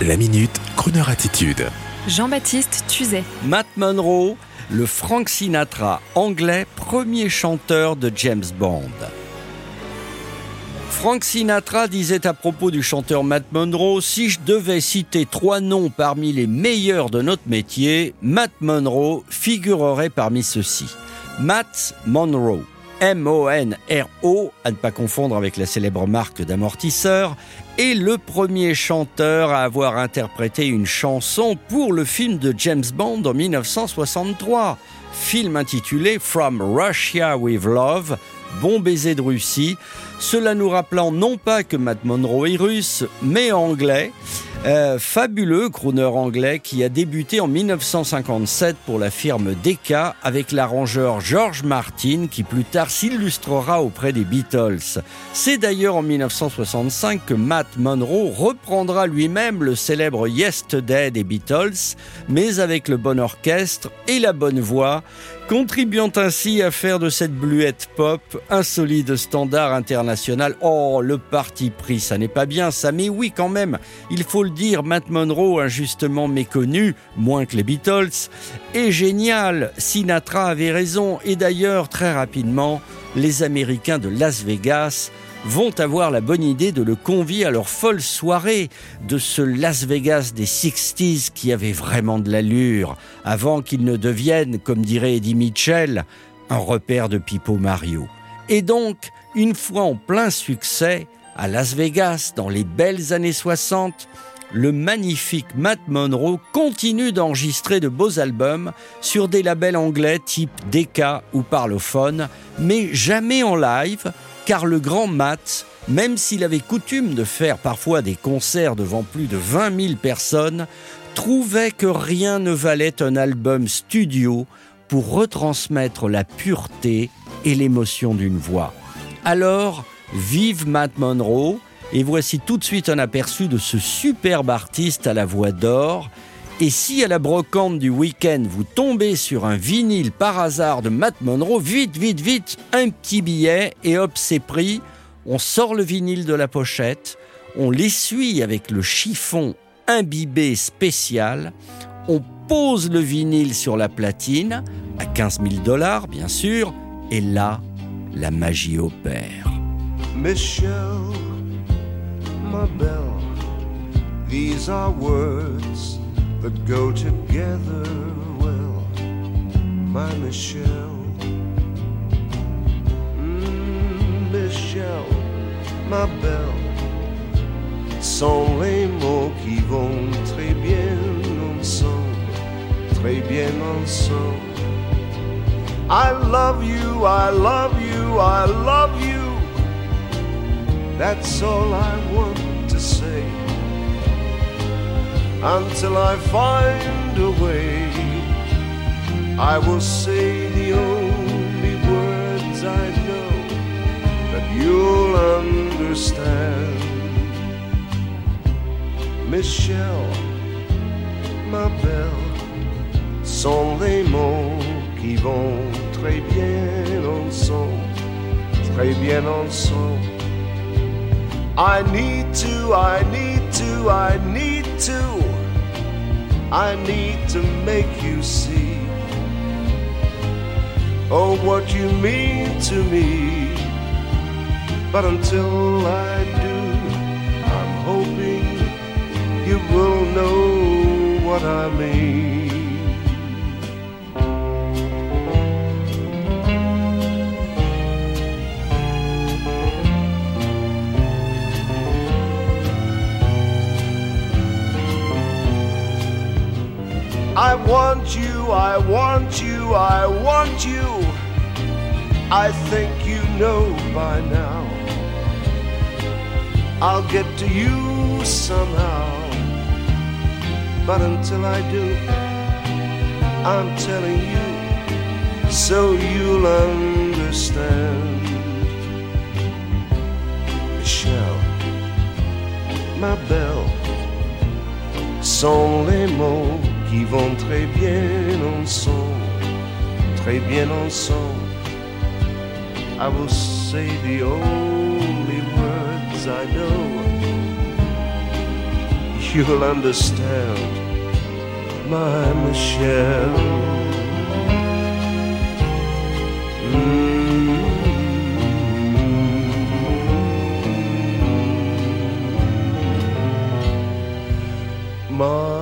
La minute, Kroneur attitude. Jean-Baptiste Tuzet. Matt Monroe, le Frank Sinatra anglais, premier chanteur de James Bond. Frank Sinatra disait à propos du chanteur Matt Monroe, si je devais citer trois noms parmi les meilleurs de notre métier, Matt Monroe figurerait parmi ceux-ci. Matt Monroe. M-O-N-R-O, à ne pas confondre avec la célèbre marque d'amortisseur, est le premier chanteur à avoir interprété une chanson pour le film de James Bond en 1963, film intitulé From Russia with Love, Bon baiser de Russie, cela nous rappelant non pas que Matt Monroe est russe, mais anglais, euh, fabuleux crooner anglais qui a débuté en 1957 pour la firme Decca avec l'arrangeur George Martin qui plus tard s'illustrera auprès des Beatles. C'est d'ailleurs en 1965 que Matt Monroe reprendra lui-même le célèbre Yesterday des Beatles, mais avec le bon orchestre et la bonne voix, contribuant ainsi à faire de cette bluette pop un solide standard international. Oh, le parti pris, ça n'est pas bien ça, mais oui quand même, il faut le dire, Matt Monroe, injustement méconnu, moins que les Beatles, est génial. Sinatra avait raison, et d'ailleurs, très rapidement, les Américains de Las Vegas vont avoir la bonne idée de le convier à leur folle soirée de ce Las Vegas des 60s qui avait vraiment de l'allure, avant qu'il ne devienne, comme dirait Eddie Mitchell, un repère de Pipo Mario. Et donc, une fois en plein succès, à Las Vegas, dans les belles années 60, le magnifique Matt Monroe continue d'enregistrer de beaux albums sur des labels anglais type Decca ou Parlophone, mais jamais en live, car le grand Matt, même s'il avait coutume de faire parfois des concerts devant plus de 20 000 personnes, trouvait que rien ne valait un album studio pour retransmettre la pureté et l'émotion d'une voix. Alors, vive Matt Monroe, et voici tout de suite un aperçu de ce superbe artiste à la voix d'or. Et si à la brocante du week-end vous tombez sur un vinyle par hasard de Matt Monroe, vite, vite, vite, un petit billet et hop, c'est pris. On sort le vinyle de la pochette, on l'essuie avec le chiffon imbibé spécial, on pose le vinyle sur la platine, à 15 000 dollars bien sûr, et là, la magie opère. My bell. These are words that go together well, my Michelle. Mm, Michelle, ma belle, sont les mots qui vont très bien ensemble, très bien ensemble. I love you, I love you, I love you. That's all I want to say until I find a way. I will say the only words I know that you'll understand. Michelle, ma belle, sont les mots qui vont très bien ensemble, très bien ensemble. I need to, I need to, I need to, I need to make you see. Oh, what you mean to me. But until I do, I'm hoping you will know what I mean. I want you, I want you, I want you. I think you know by now. I'll get to you somehow. But until I do, I'm telling you so you'll understand. Michelle, my belle, sont les mots qui vont très bien ensemble, très bien ensemble. I will say the only words I know. You'll understand, my Michelle. Mm. My